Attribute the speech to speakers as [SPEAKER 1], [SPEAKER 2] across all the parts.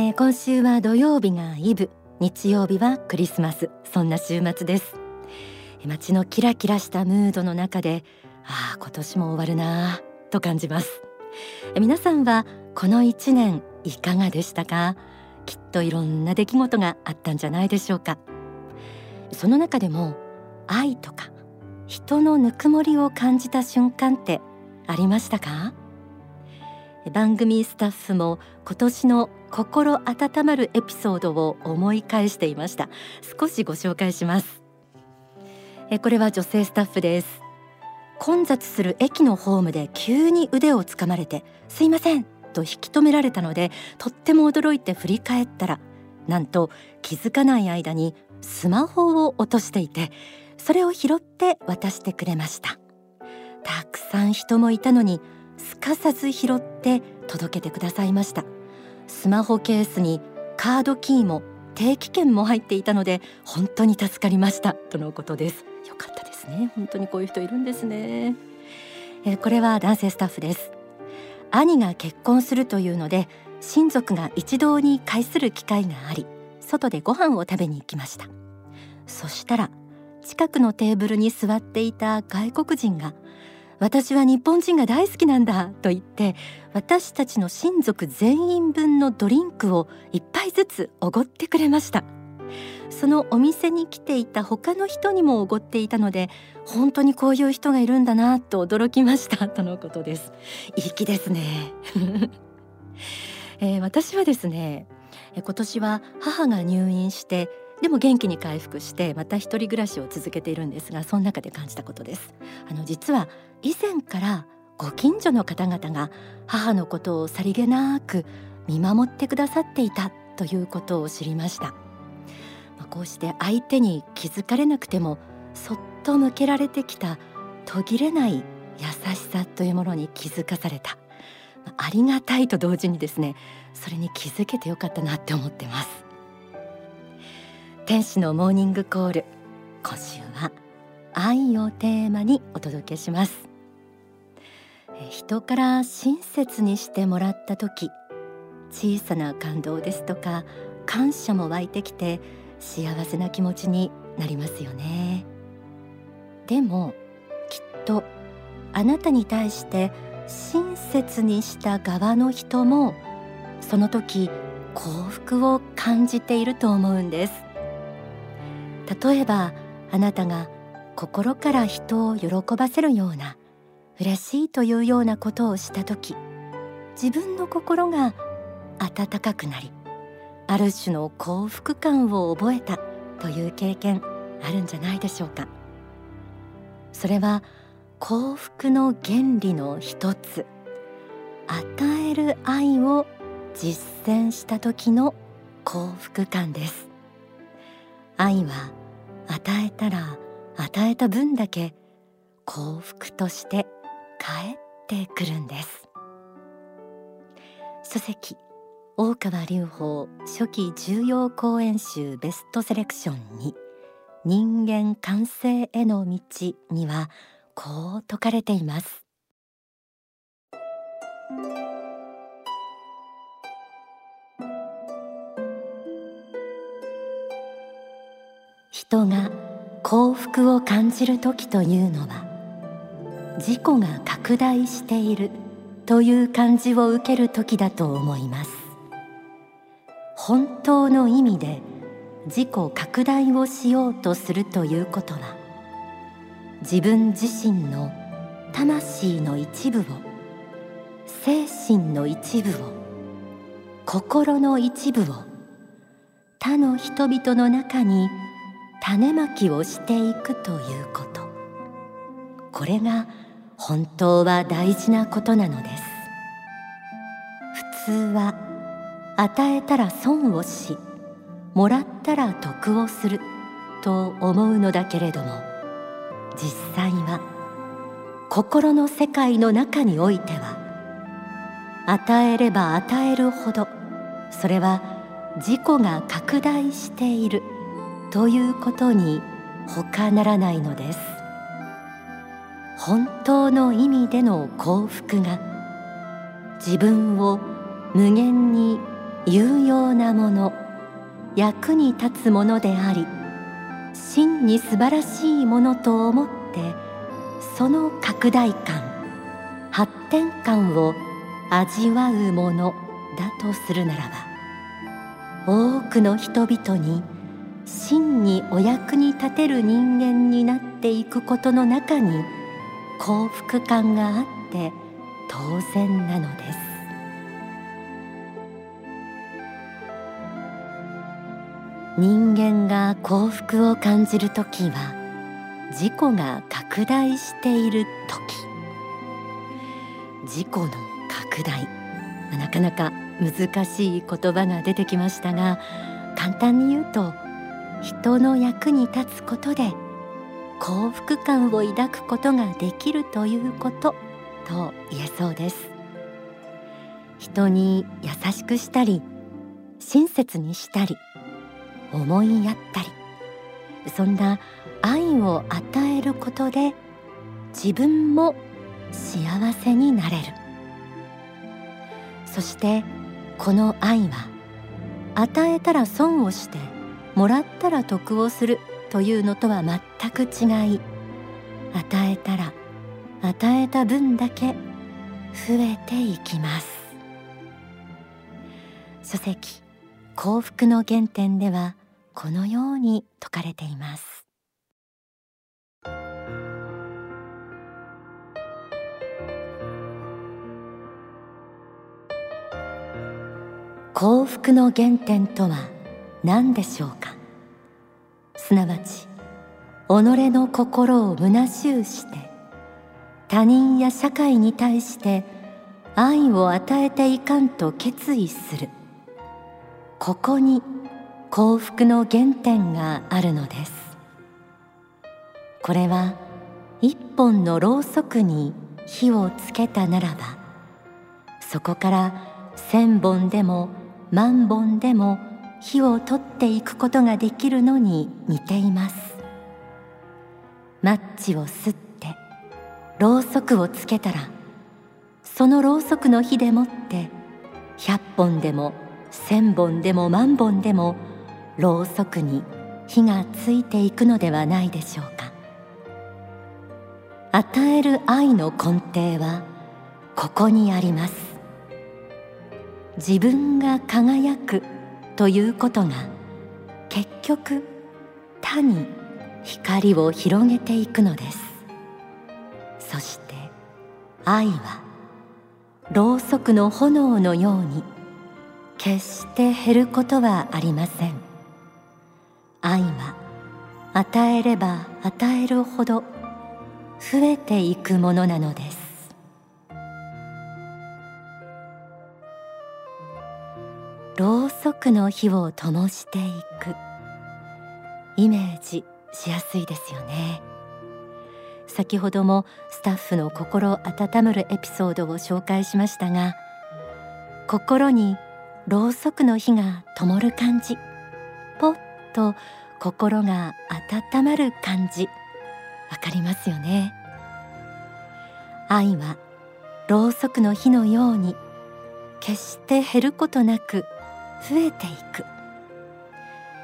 [SPEAKER 1] えー、今週は土曜日がイブ。日曜日はクリスマス。そんな週末です。街のキラキラしたムードの中でああ今年も終わるなと感じます。皆さんはこの1年いかがでしたか？きっといろんな出来事があったんじゃないでしょうか。その中でも愛とか人のぬくもりを感じた瞬間ってありましたか？番組スタッフも今年の心温まるエピソードを思い返していました。少しご紹介します。えこれは女性スタッフです。混雑する駅のホームで急に腕をつかまれてすいませんと引き止められたのでとっても驚いて振り返ったらなんと気づかない間にスマホを落としていてそれを拾って渡してくれました。たくさん人もいたのにすかさず拾って届けてくださいました。スマホケースにカードキーも定期券も入っていたので本当に助かりました。とのことです。よかったですね。本当にこういう人いるんですね。えこれは男性スタッフです。兄が結婚するというので親族が一堂に会する機会があり外でご飯を食べに行きました。そしたら近くのテーブルに座っていた外国人が私は日本人が大好きなんだと言って私たちの親族全員分のドリンクを一杯ずつおごってくれました。そのお店に来ていた他の人にもおごっていたので本当にこういう人がいるんだなと驚きました。とのことです。いい気ですね、えー、私はですね今年は母が入院してでも元気に回復してまた一人暮らしを続けているんですがその中で感じたことです。あの実は以前からご近所の方々が母のことをさりげなく見守ってくださっていたということを知りました、まあ、こうして相手に気づかれなくてもそっと向けられてきた途切れない優しさというものに気づかされた、まあ、ありがたいと同時にですねそれに気づけてよかったなって思ってます。天使のモーニングコール。今週は愛をテーマにお届けします。人から親切にしてもらった時小さな感動ですとか感謝も湧いてきて幸せな気持ちになりますよね。でもきっとあなたに対して親切にした側の人もその時幸福を感じていると思うんです。例えばあなたが心から人を喜ばせるような嬉しいというようなことをした時自分の心が温かくなりある種の幸福感を覚えたという経験あるんじゃないでしょうか。それは幸福の原理の一つ。与える愛を実践した時の幸福感です。愛は与えたら与えた分だけ幸福として帰ってくるんです。書籍大川隆法初期重要講演集ベストセレクションに人間完成への道にはこう説かれています。人が幸福を感じる時というのは自己が拡大しているという感じを受ける時だと思います。本当の意味で自己拡大をしようとするということは自分自身の魂の一部を精神の一部を心の一部を他の人々の中に種まきをしていくということ。これが本当は大事なことなのです。普通は与えたら損をしもらったら得をすると思うのだけれども実際は心の世界の中においては与えれば与えるほどそれは自己が拡大している。ということに他ならないのです。本当の意味での幸福が自分を無限に有用なもの役に立つものであり真に素晴らしいものと思ってその拡大感発展感を味わうものだとするならば多くの人々に真にお役に立てる人間になっていくことの中に幸福感があって当然なのです。人間が幸福を感じる時は自己が拡大している時。自己の拡大。なかなか難しい言葉が出てきましたが簡単に言うと人の役に立つことで幸福感を抱くことができるということと言えそうです。人に優しくしたり親切にしたり思いやったりそんな愛を与えることで自分も幸せになれる。そしてこの愛は与えたら損をしてもらったら得をするというのとは全く違い与えたら与えた分だけ増えていきます。書籍幸福の原点ではこのように説かれています。幸福の原点とは何でしょうか？すなわち己の心を虚しゅうして他人や社会に対して愛を与えていかんと決意する。ここに幸福の原点があるのです。これは一本のろうそくに火をつけたならばそこから千本でも万本でも火を取っていくことができるのに似ています。マッチを吸ってろうそくをつけたらそのろうそくの火でもって100本でも1000本でも万本でもろうそくに火がついていくのではないでしょうか。与える愛の根底はここにあります。自分が輝くということが結局他に光を広げていくのです。そして愛はろうそくの炎のように決して減ることはありません。愛は与えれば与えるほど増えていくものなのです。ろうそくの火を灯していく。イメージしやすいですよね。先ほどもスタッフの心温まるエピソードを紹介しましたが心にろうそくの火が灯る感じポッと心が温まる感じわかりますよね。愛はろうそくの火のように決して減ることなく増えていく。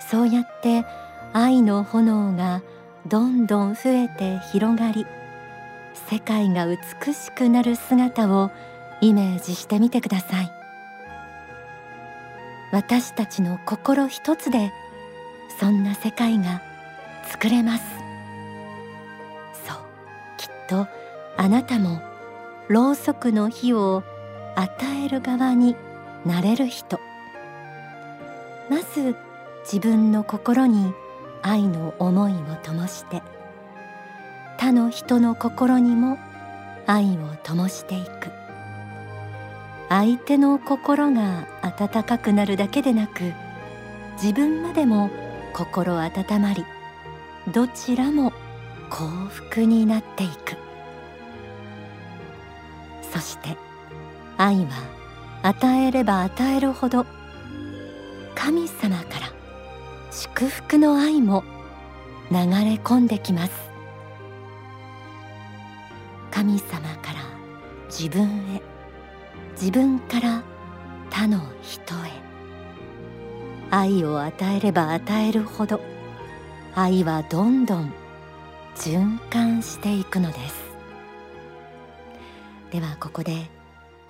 [SPEAKER 1] そうやって愛の炎がどんどん増えて広がり世界が美しくなる姿をイメージしてみてください。私たちの心一つでそんな世界が作れます。そうきっとあなたもろうそくの火を与える側になれる人。まず自分の心に愛の思いを灯して他の人の心にも愛を灯していく。相手の心が温かくなるだけでなく自分までも心温まりどちらも幸福になっていく。そして愛は与えれば与えるほど祝福の愛も流れ込んできます。神様から自分へ自分から他の人へ愛を与えれば与えるほど愛はどんどん循環していくのです。ではここで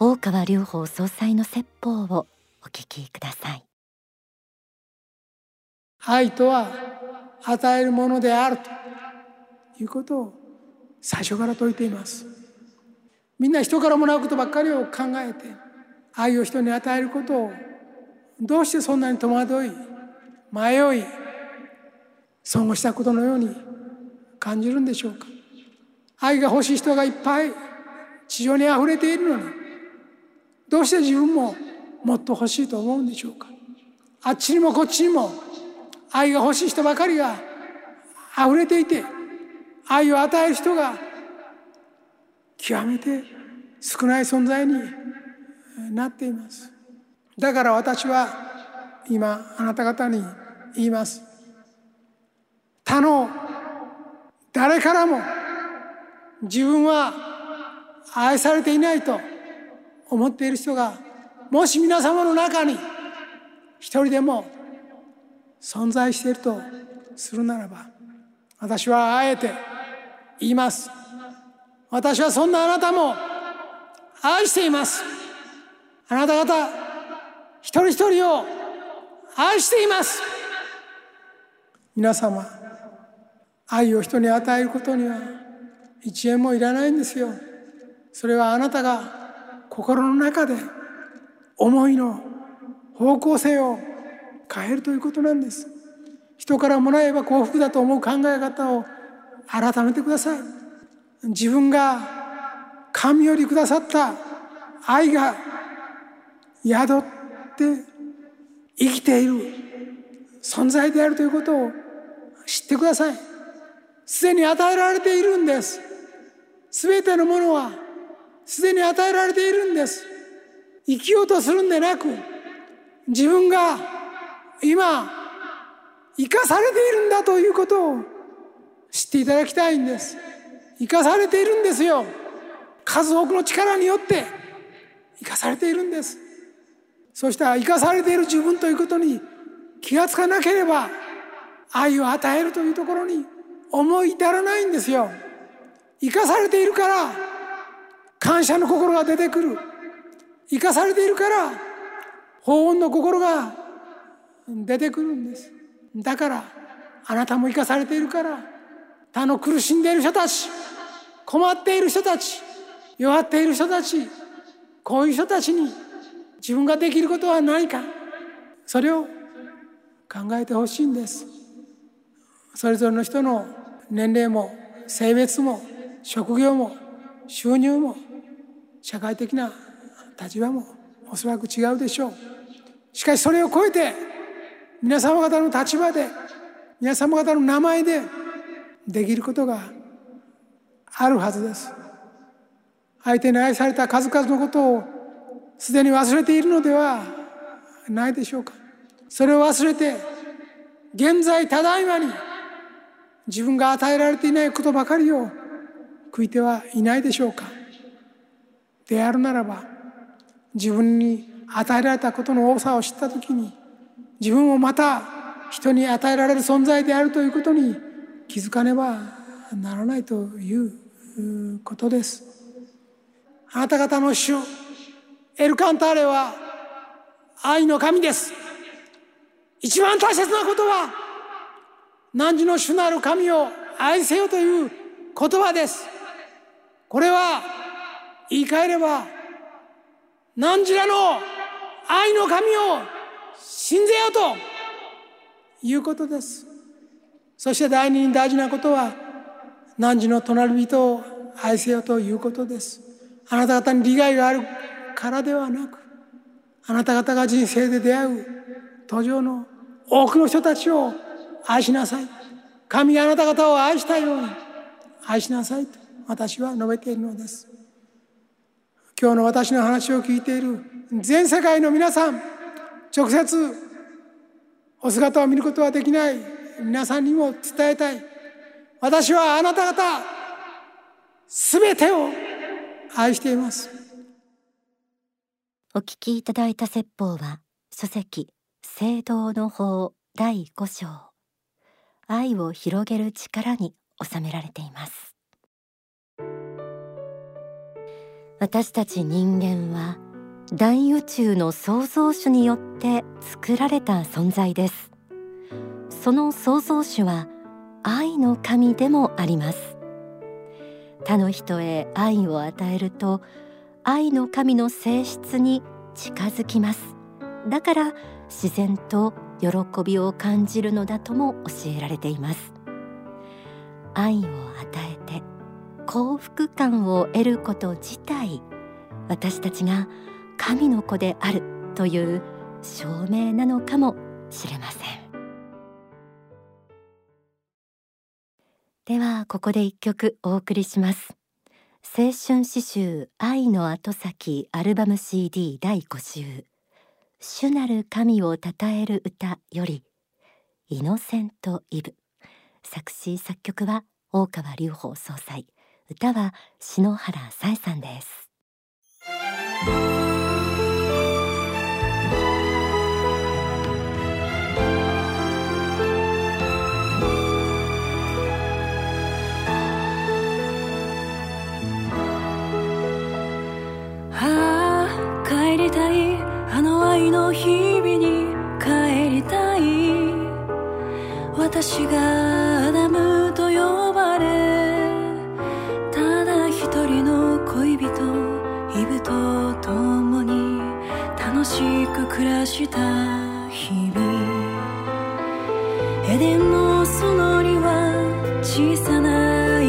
[SPEAKER 1] 大川隆法総裁の説法をお聞きください。
[SPEAKER 2] 愛とは与えるものであるということを最初から説いています。みんな人からもらうことばっかりを考えて愛を人に与えることをどうしてそんなに戸惑い迷い損をしたことのように感じるんでしょうか。愛が欲しい人がいっぱい地上にあふれているのにどうして自分ももっと欲しいと思うんでしょうか。あっちにもこっちにも愛が欲しい人ばかりが溢れていて愛を与える人が極めて少ない存在になっています。だから私は今あなた方に言います。他の誰からも自分は愛されていないと思っている人がもし皆様の中に一人でも存在しているとするならば私はあえて言います。私はそんなあなたも愛しています。あなた方一人一人を愛しています。皆様愛を人に与えることには一円もいらないんですよ。それはあなたが心の中で思いの方向性を変えるということなんです。人からもらえば幸福だと思う考え方を改めてください。自分が神よりくださった愛が宿って生きている存在であるということを知ってください。すでに与えられているんです。すべてのものはすでに与えられているんです。生きようとするんでなく自分が今生かされているんだということを知っていただきたいんです。生かされているんですよ。数多くの力によって生かされているんです。そしたら生かされている自分ということに気がつかなければ愛を与えるというところに思い至らないんですよ。生かされているから感謝の心が出てくる。生かされているから法恩の心が出てくるんです。だからあなたも生かされているから他の苦しんでいる人たち困っている人たち弱っている人たちこういう人たちに自分ができることは何か。それを考えてほしいんです。それぞれの人の年齢も性別も職業も収入も社会的な立場もおそらく違うでしょう。しかしそれを超えて皆様方の立場で皆様方の名前でできることがあるはずです。相手に愛された数々のことをすでに忘れているのではないでしょうか。それを忘れて現在ただいまに自分が与えられていないことばかりを悔いてはいないでしょうか。であるならば自分に与えられたことの多さを知った時に自分もまた人に与えられる存在であるということに気づかねばならないということです。あなた方の主エルカンターレは愛の神です。一番大切なことは汝の主なる神を愛せよという言葉です。これは言い換えれば汝らの愛の神を信ぜよということです。そして第二に大事なことは汝の隣人を愛せよということです。あなた方に利害があるからではなくあなた方が人生で出会う途上の多くの人たちを愛しなさい。神があなた方を愛したように愛しなさいと私は述べているのです。今日の私の話を聞いている全世界の皆さん直接お姿を見ることはできない。皆さんにも伝えたい。私はあなた方すべてを愛しています。
[SPEAKER 1] お聞きいただいた説法は書籍聖堂の法第5章。愛を広げる力に収められています。私たち人間は大宇宙の創造主によって作られた存在です。その創造主は愛の神でもあります。他の人へ愛を与えると愛の神の性質に近づきます。だから自然と喜びを感じるのだとも教えられています。愛を与えて幸福感を得ること自体私たちが神の子であるという証明なのかもしれません。ではここで一曲お送りします。青春詩集愛の後先アルバム CD 第5集。主なる神を称える歌よりイノセントイブ。作詞作曲は大川隆法総裁。歌は篠原紗恵さんです。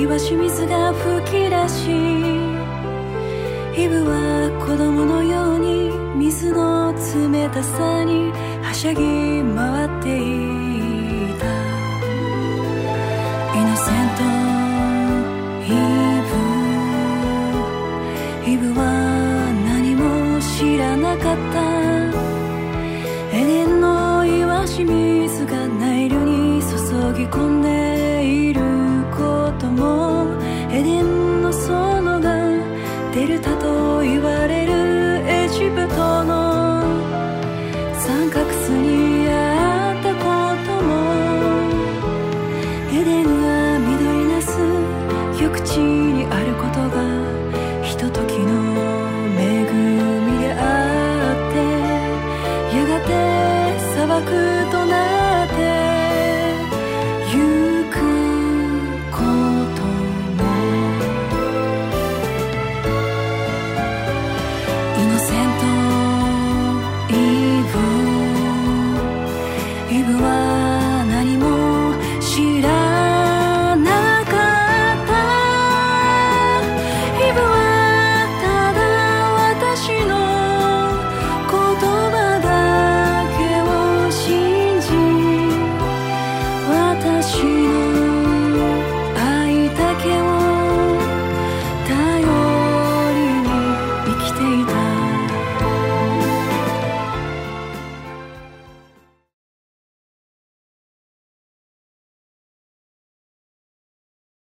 [SPEAKER 3] は清水が吹き出しイブは子供のように水の冷たさにはしゃぎ回っていた。イノセントイブ。イブは何も知らなかった。エデンの岩清水がナイルに注ぎ込んで。what it 今は何も知らない